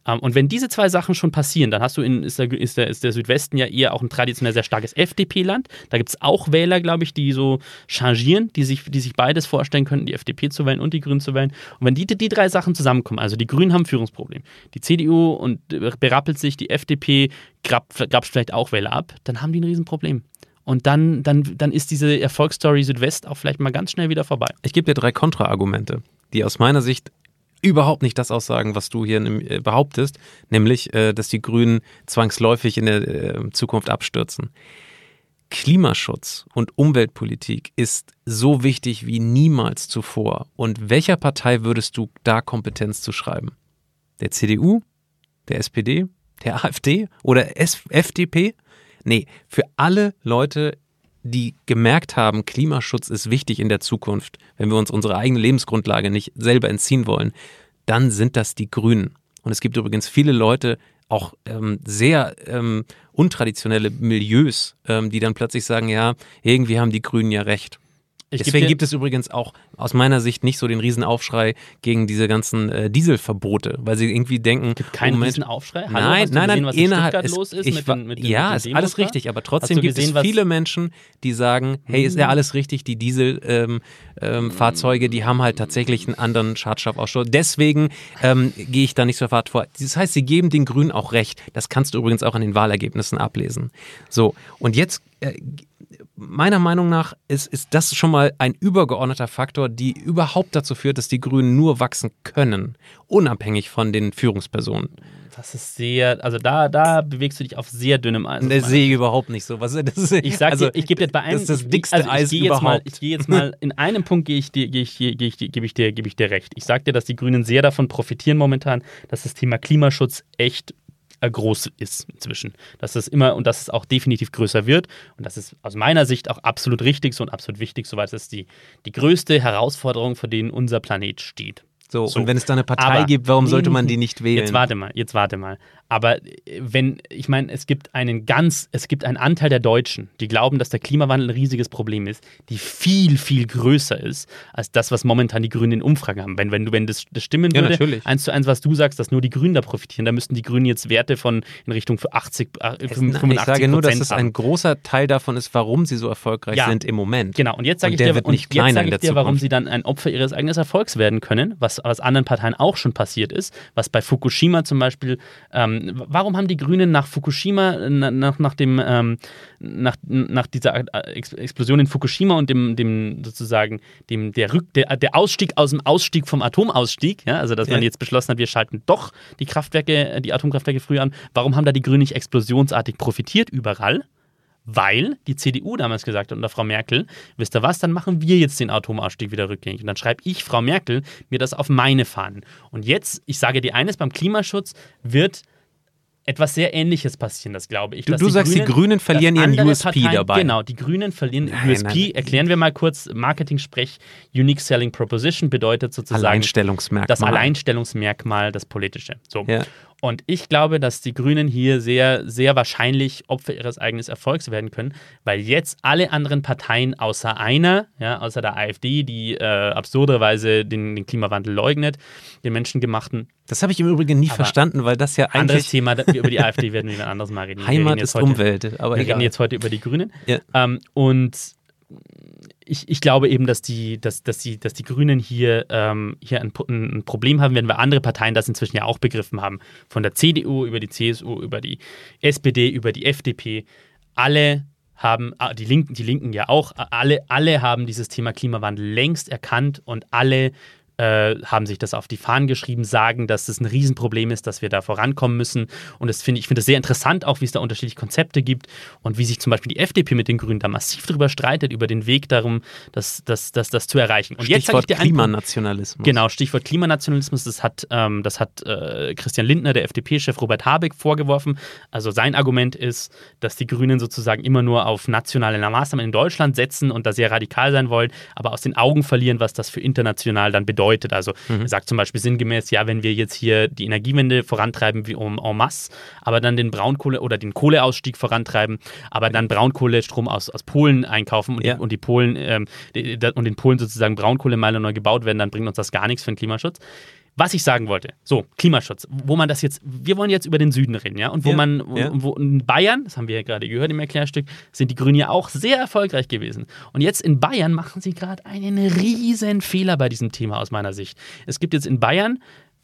Ähm, und wenn diese zwei Sachen schon passieren, dann hast du in, ist der, ist der, ist der Südwesten ja eher auch ein traditionell sehr starkes FDP-Land. Da gibt es auch Wähler, glaube ich, die so changieren, die sich, die sich beides vorstellen könnten, die FDP zu wählen und die Grünen zu wählen. Und wenn die, die drei Sachen zusammenkommen, also die Grünen haben ein Führungsproblem, die CDU und äh, berappelt sich, die FDP grabt, grabt vielleicht auch Wähler ab, dann haben die ein Riesenproblem. Und dann, dann, dann ist diese Erfolgsstory Südwest auch vielleicht mal ganz schnell wieder vorbei. Ich gebe dir drei Kontraargumente, die aus meiner Sicht überhaupt nicht das aussagen, was du hier äh, behauptest, nämlich, äh, dass die Grünen zwangsläufig in der äh, Zukunft abstürzen. Klimaschutz und Umweltpolitik ist so wichtig wie niemals zuvor. Und welcher Partei würdest du da Kompetenz zu schreiben? Der CDU? Der SPD? Der AfD? Oder S FDP? Nee, für alle Leute, die gemerkt haben, Klimaschutz ist wichtig in der Zukunft, wenn wir uns unsere eigene Lebensgrundlage nicht selber entziehen wollen, dann sind das die Grünen. Und es gibt übrigens viele Leute, auch ähm, sehr ähm, untraditionelle Milieus, ähm, die dann plötzlich sagen, ja, irgendwie haben die Grünen ja recht. Ich Deswegen gibt es übrigens auch aus meiner Sicht nicht so den Riesenaufschrei gegen diese ganzen äh, Dieselverbote, weil sie irgendwie denken, Kein oh Mensch, Riesenaufschrei? Hallo, nein, nein, gesehen, nein, was in innerhalb Stuttgart es, los ist ich mit den- mit den- ja, mit den ist alles richtig, aber trotzdem gibt gesehen, es viele Menschen, die sagen, hey, ist ja alles richtig, die Dieselfahrzeuge, ähm, Fahrzeuge, die haben halt tatsächlich einen anderen Schadstoffausstoß. Deswegen ähm, gehe ich da nicht so fad vor. Das heißt, sie geben den Grünen auch recht. Das kannst du übrigens auch an den Wahlergebnissen ablesen. So, und jetzt meiner Meinung nach ist, ist das schon mal ein übergeordneter Faktor, die überhaupt dazu führt, dass die Grünen nur wachsen können, unabhängig von den Führungspersonen. Das ist sehr, also da, da bewegst du dich auf sehr dünnem Eis. Das sehe ich überhaupt nicht so. Was, das ist, ich sag also, dir, ich gebe dir bei einem, das ist das dickste also Eis jetzt mal, überhaupt. ich gehe jetzt mal, in einem Punkt gehe ich dir, gehe ich, gehe ich, gebe ich dir, gebe ich dir recht. Ich sage dir, dass die Grünen sehr davon profitieren momentan, dass das Thema Klimaschutz echt äh, groß ist inzwischen. Dass es immer und dass es auch definitiv größer wird. Und das ist aus meiner Sicht auch absolut richtig so und absolut wichtig, soweit es die, die größte Herausforderung, vor denen unser Planet steht. so, so. und wenn es da eine Partei Aber- gibt, warum sollte man die nicht wählen? Jetzt warte mal, jetzt warte mal. Aber äh, wenn, ich meine, es gibt einen ganz, es gibt einen Anteil der Deutschen, die glauben, dass der Klimawandel ein riesiges Problem ist, die viel, viel größer ist, als das, was momentan die Grünen in Umfragen haben. Wenn, wenn, du, wenn das, das stimmen Ja, würde, natürlich. eins zu eins, was du sagst, dass nur die Grünen da profitieren, dann müssten die Grünen jetzt Werte von in Richtung für 80, äh, Es- 85 Nein, ich sage nur, dass es ein großer Teil davon ist, warum sie so erfolgreich Ja. sind im Moment. Genau, und jetzt sage ich dir, und jetzt sage ich dir, warum sie dann ein Opfer ihres eigenen Erfolgs werden können, was was anderen Parteien auch schon passiert ist, was bei Fukushima zum Beispiel, ähm, warum haben die Grünen nach Fukushima, na- nach, nach dem, ähm, nach, nach dieser äh, Ex- Explosion in Fukushima und dem, dem sozusagen, dem, der, Rück, der, der Ausstieg aus dem Ausstieg vom Atomausstieg, ja, also dass man jetzt beschlossen hat, wir schalten doch die Kraftwerke, äh, die Atomkraftwerke früher an, warum haben da die Grünen nicht explosionsartig profitiert überall? weil die CDU damals gesagt hat unter Frau Merkel, wisst ihr was, dann machen wir jetzt den Atomausstieg wieder rückgängig. Und dann schreibe ich, Frau Merkel, mir das auf meine Fahnen. Und jetzt, ich sage dir eines, beim Klimaschutz wird etwas sehr Ähnliches passieren, das glaube ich. Du- du sagst, die Grünen verlieren ihren USP dabei. Genau, die Grünen verlieren Nein, USP. nein. Erklären wir mal kurz, Marketing-Sprech, Unique Selling Proposition bedeutet sozusagen Alleinstellungsmerkmal. das Alleinstellungsmerkmal, das politische. So. Ja. Und ich glaube, dass die Grünen hier sehr, sehr wahrscheinlich Opfer ihres eigenen Erfolgs werden können, weil jetzt alle anderen Parteien außer einer, ja, außer der AfD, die äh, absurderweise den, den Klimawandel leugnet, den menschengemachten, Das habe ich im Übrigen nie verstanden, weil das ja anderes eigentlich Thema, da- über die AfD werden wir ein anderes Mal reden. Reden Heimat jetzt ist heute- Umwelt. Aber wir egal. reden jetzt heute über die Grünen. Ja. Ähm, und ich, ich glaube eben, dass die, dass, dass die, dass die Grünen hier, ähm, hier ein, ein Problem haben, wenn wir andere Parteien das inzwischen ja auch begriffen haben. Von der CDU über die CSU, über die SPD, über die FDP. Alle haben, ah, die Linken, die Linken ja auch, alle, alle haben dieses Thema Klimawandel längst erkannt und alle äh, haben sich das auf die Fahnen geschrieben, sagen, dass es ein Riesenproblem ist, dass wir da vorankommen müssen. Und das finde ich finde es sehr interessant, auch wie es da unterschiedliche Konzepte gibt und wie sich zum Beispiel die FDP mit den Grünen da massiv darüber streitet, über den Weg darum, das, das, das, das zu erreichen. Und jetzt sage ich Stichwort dir einen Punkt. Klimanationalismus. Genau, Stichwort Klimanationalismus, das hat, ähm, das hat äh, Christian Lindner, der FDP-Chef Robert Habeck, vorgeworfen. Also sein Argument ist, dass die Grünen sozusagen immer nur auf nationale Maßnahmen in Deutschland setzen und da sehr radikal sein wollen, aber aus den Augen verlieren, was das für international dann bedeutet. Also er sagt zum Beispiel sinngemäß, ja, wenn wir jetzt hier die Energiewende vorantreiben wie en, en masse, aber dann den Braunkohle- oder den Kohleausstieg vorantreiben, aber dann Braunkohlestrom aus, aus Polen einkaufen und, Ja. die, und die Polen ähm, die, und in Polen sozusagen Braunkohlemeiler neu gebaut werden, dann bringt uns das gar nichts für den Klimaschutz. Was ich sagen wollte, so, Klimaschutz, wo man das jetzt, wir wollen jetzt über den Süden reden, ja, und wo Ja, man, ja. wo in Bayern, das haben wir ja gerade gehört im Erklärstück, sind die Grünen ja auch sehr erfolgreich gewesen. Und jetzt in Bayern machen sie gerade einen riesen Fehler bei diesem Thema aus meiner Sicht. Es gibt jetzt in Bayern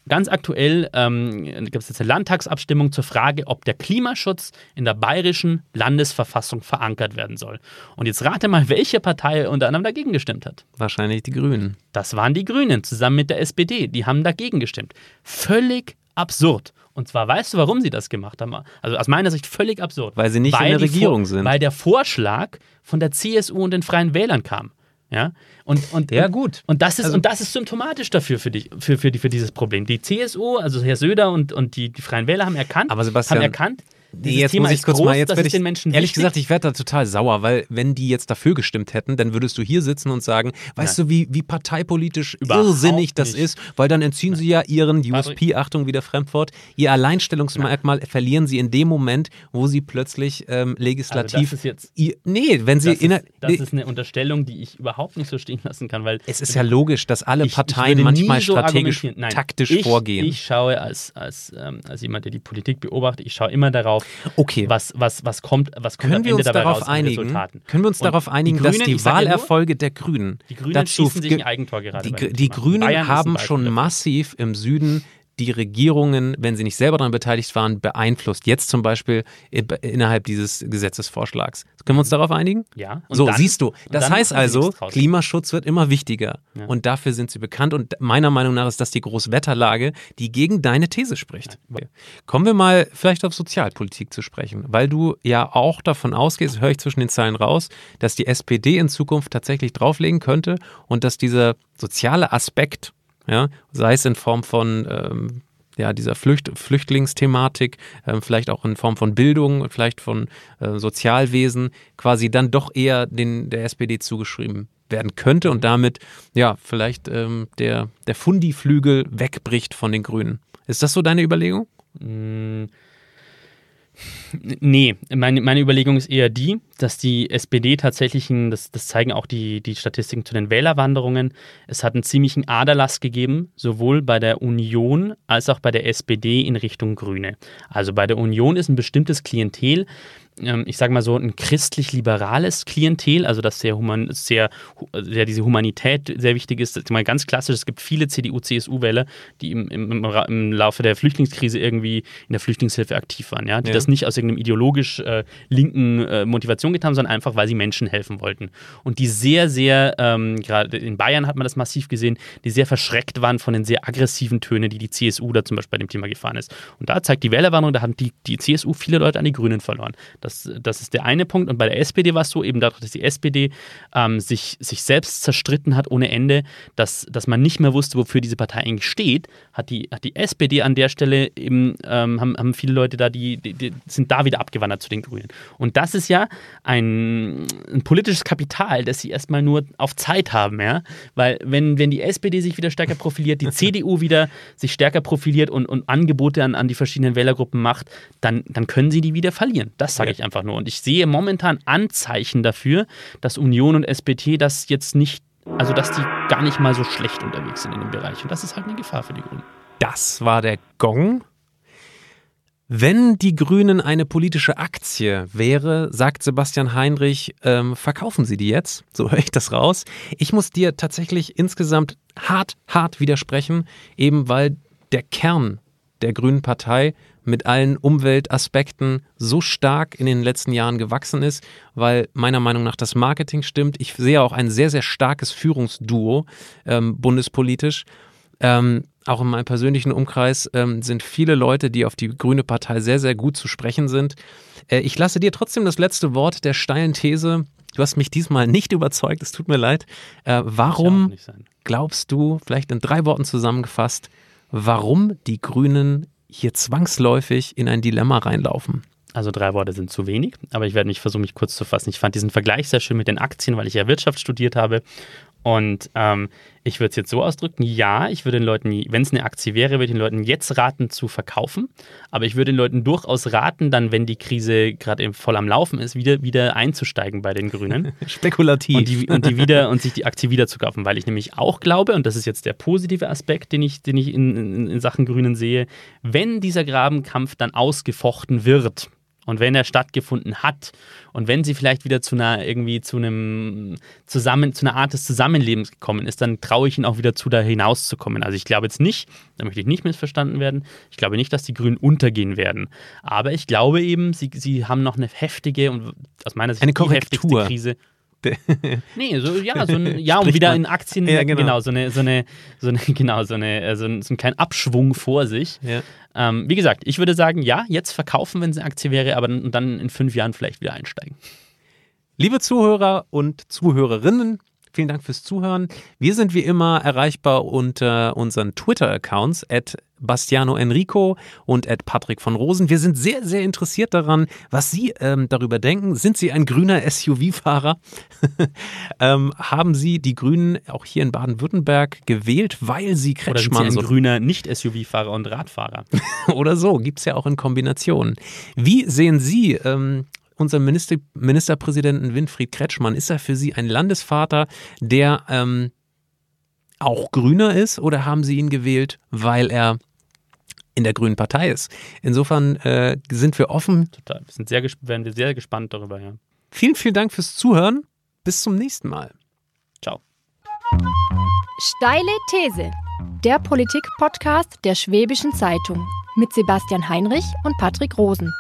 Ganz aktuell ähm, gibt es jetzt eine Landtagsabstimmung zur Frage, ob der Klimaschutz in der bayerischen Landesverfassung verankert werden soll. Und jetzt rate mal, welche Partei unter anderem dagegen gestimmt hat. Wahrscheinlich die Grünen. Das waren die Grünen zusammen mit der SPD. Die haben dagegen gestimmt. Völlig absurd. Und zwar weißt du, warum sie das gemacht haben? Also aus meiner Sicht völlig absurd. Weil sie nicht in der Regierung sind. Weil der Vorschlag von der CSU und den Freien Wählern kam. Ja, und, und, Ja, gut. Und das, ist, Also- und das ist symptomatisch dafür, für, dich, für, für, für dieses Problem. Die CSU, also Herr Söder und, und die, die Freien Wähler haben erkannt, Aber Sebastian, haben erkannt, dieses jetzt Thema muss ich ist kurz groß, mal, jetzt das werde ich, den Menschen ehrlich wichtig. gesagt, ich werde da total sauer, weil wenn die jetzt dafür gestimmt hätten, dann würdest du hier sitzen und sagen, weißt du, wie, wie parteipolitisch Überhaupt irrsinnig das nicht. ist, weil dann entziehen sie ja ihren. USP, Achtung, wieder Fremdwort, ihr Alleinstellungsmerkmal verlieren sie in dem Moment, wo sie plötzlich ähm, legislativ... Also das ist jetzt- ihr, nee, wenn sie... das, inner- ist, das ist eine Unterstellung, die ich überhaupt nicht so stehen lassen kann, weil es ist ja logisch, dass alle ich- Parteien ich manchmal so strategisch. Nein, taktisch ich, vorgehen. Ich schaue als, als, ähm, als jemand, der die Politik beobachtet, ich schaue immer darauf, Okay. was, was, was kommt, was kommt am Können wir Ende uns dabei darauf einigen? Resultaten. Können wir uns Und darauf einigen, die dass Grünen, die ja nur, Wahlerfolge der Grünen Die Grünen dazu schießen sich ein Eigentor gerade die, die. Grünen haben schon massiv im Süden die Regierungen, wenn sie nicht selber daran beteiligt waren, beeinflusst. Jetzt zum Beispiel innerhalb dieses Gesetzesvorschlags. Können wir uns darauf einigen? Ja. so, dann, siehst du. Das heißt also, Klimaschutz wird immer wichtiger. Ja. Und dafür sind sie bekannt. Und meiner Meinung nach ist das die Großwetterlage, die gegen deine These spricht. Ja. Kommen wir mal vielleicht auf Sozialpolitik zu sprechen, weil du ja auch davon ausgehst, höre ich zwischen den Zeilen raus, dass die SPD in Zukunft tatsächlich drauflegen könnte und dass dieser soziale Aspekt, ja, sei es in Form von ähm, ja, dieser Flücht Flüchtlingsthematik, äh, vielleicht auch in Form von Bildung, vielleicht von äh, Sozialwesen, quasi dann doch eher den, der SPD zugeschrieben werden könnte und damit ja vielleicht ähm, der, der Fundiflügel wegbricht von den Grünen. Ist das so deine Überlegung? Mm. Nee, meine, meine Überlegung ist eher die, dass die SPD tatsächlich, ein, das, das zeigen auch die, die Statistiken zu den Wählerwanderungen, es hat einen ziemlichen Aderlass gegeben, sowohl bei der Union als auch bei der SPD in Richtung Grüne. Also bei der Union ist ein bestimmtes Klientel, ähm, ich sage mal so, ein christlich-liberales Klientel, also das sehr, human, sehr, sehr diese Humanität sehr wichtig ist. Das ist mal ganz klassisch, es gibt viele CDU-CSU-Wähler, die im, im, im, Laufe der Flüchtlingskrise irgendwie in der Flüchtlingshilfe aktiv waren, ja, die ja. das nicht aus irgendeinem ideologisch äh, linken äh, Motivation getan haben, sondern einfach, weil sie Menschen helfen wollten. Und die sehr, sehr, ähm, gerade in Bayern hat man das massiv gesehen, die sehr verschreckt waren von den sehr aggressiven Tönen, die die CSU da zum Beispiel bei dem Thema gefahren ist. Und da zeigt die Wählerwarnung, da haben die, die CSU viele Leute an die Grünen verloren. Das, das ist der eine Punkt. Und bei der SPD war es so, eben dadurch, dass die SPD ähm, sich, sich selbst zerstritten hat ohne Ende, dass, dass man nicht mehr wusste, wofür diese Partei eigentlich steht, hat die, hat die SPD an der Stelle eben, ähm, haben, haben viele Leute da, die, die, die, sind da wieder abgewandert zu den Grünen. Und das ist ja ein, ein politisches Kapital, das sie erstmal nur auf Zeit haben, ja. Weil wenn, wenn die SPD sich wieder stärker profiliert, die CDU wieder sich stärker profiliert und, und Angebote an, an die verschiedenen Wählergruppen macht, dann, dann können sie die wieder verlieren. Das sage ich einfach nur. Und ich sehe momentan Anzeichen dafür, dass Union und SPD das jetzt nicht, also dass die gar nicht mal so schlecht unterwegs sind in dem Bereich. Und das ist halt eine Gefahr für die Grünen. Das war der Gong. Wenn die Grünen eine politische Aktie wäre, sagt Sebastian Heinrich, ähm, verkaufen Sie die jetzt? So höre ich das raus. Ich muss dir tatsächlich insgesamt hart, hart widersprechen, eben weil der Kern der Grünen Partei mit allen Umweltaspekten so stark in den letzten Jahren gewachsen ist, weil meiner Meinung nach das Marketing stimmt. Ich sehe auch ein sehr, sehr starkes Führungsduo ähm, bundespolitisch. Ähm, auch in meinem persönlichen Umkreis ähm, sind viele Leute, die auf die Grüne Partei sehr, sehr gut zu sprechen sind. Äh, ich lasse dir trotzdem das letzte Wort der steilen These. Du hast mich diesmal nicht überzeugt, es tut mir leid. Äh, warum glaubst du, vielleicht in drei Worten zusammengefasst, warum die Grünen hier zwangsläufig in ein Dilemma reinlaufen. Also drei Worte sind zu wenig, aber ich werde mich versuchen, mich kurz zu fassen. Ich fand diesen Vergleich sehr schön mit den Aktien, weil ich ja Wirtschaft studiert habe und ähm, ich würde es jetzt so ausdrücken, ja, ich würde den Leuten, wenn es eine Aktie wäre, würde ich den Leuten jetzt raten zu verkaufen. Aber ich würde den Leuten durchaus raten, dann, wenn die Krise gerade voll am Laufen ist, wieder, wieder einzusteigen bei den Grünen. Spekulativ. Und, die, und, die wieder, und sich die Aktie wieder zu kaufen. Weil ich nämlich auch glaube, und das ist jetzt der positive Aspekt, den ich, den ich in, in, in Sachen Grünen sehe, wenn dieser Grabenkampf dann ausgefochten wird, und wenn er stattgefunden hat und wenn sie vielleicht wieder zu einer irgendwie zu einem zusammen zu einer Art des Zusammenlebens gekommen ist, dann traue ich ihnen auch wieder zu, da hinauszukommen. Also ich glaube jetzt nicht, da möchte ich nicht missverstanden werden. Ich glaube nicht, dass die Grünen untergehen werden. Aber ich glaube eben, sie, sie haben noch eine heftige und aus meiner Sicht eine Korrektur. Krise nee, so, ja, so ein, ja, um wieder in Aktien, ja, genau. genau. so eine, so eine, so eine, genau, so eine, so ein, so ein kleinen Abschwung vor sich. Ja. Ähm, wie gesagt, ich würde sagen, ja, jetzt verkaufen, wenn es eine Aktie wäre, aber dann in fünf Jahren vielleicht wieder einsteigen. Liebe Zuhörer und Zuhörerinnen, Vielen Dank fürs Zuhören. Wir sind wie immer erreichbar unter unseren Twitter-Accounts at Bastiano Enrico und at Patrick von Rosen. Wir sind sehr, sehr interessiert daran, was Sie ähm, darüber denken. Sind Sie ein grüner SUV-Fahrer? ähm, haben Sie die Grünen auch hier in Baden-Württemberg gewählt, weil Sie Kretschmann Oder sind Sie ein grüner Nicht-SUV-Fahrer und Radfahrer? Oder so, gibt es ja auch in Kombination. Wie sehen Sie ähm, unseren Minister, Ministerpräsidenten Winfried Kretschmann, ist er für Sie ein Landesvater, der ähm, auch Grüner ist oder haben Sie ihn gewählt, weil er in der Grünen Partei ist? Insofern äh, sind wir offen. Total. Wir sind sehr, werden wir sehr gespannt darüber, ja. Vielen, vielen Dank fürs Zuhören. Bis zum nächsten Mal. Ciao. Steile These. der Politik-Podcast der Schwäbischen Zeitung mit Sebastian Heinrich und Patrick Rosen.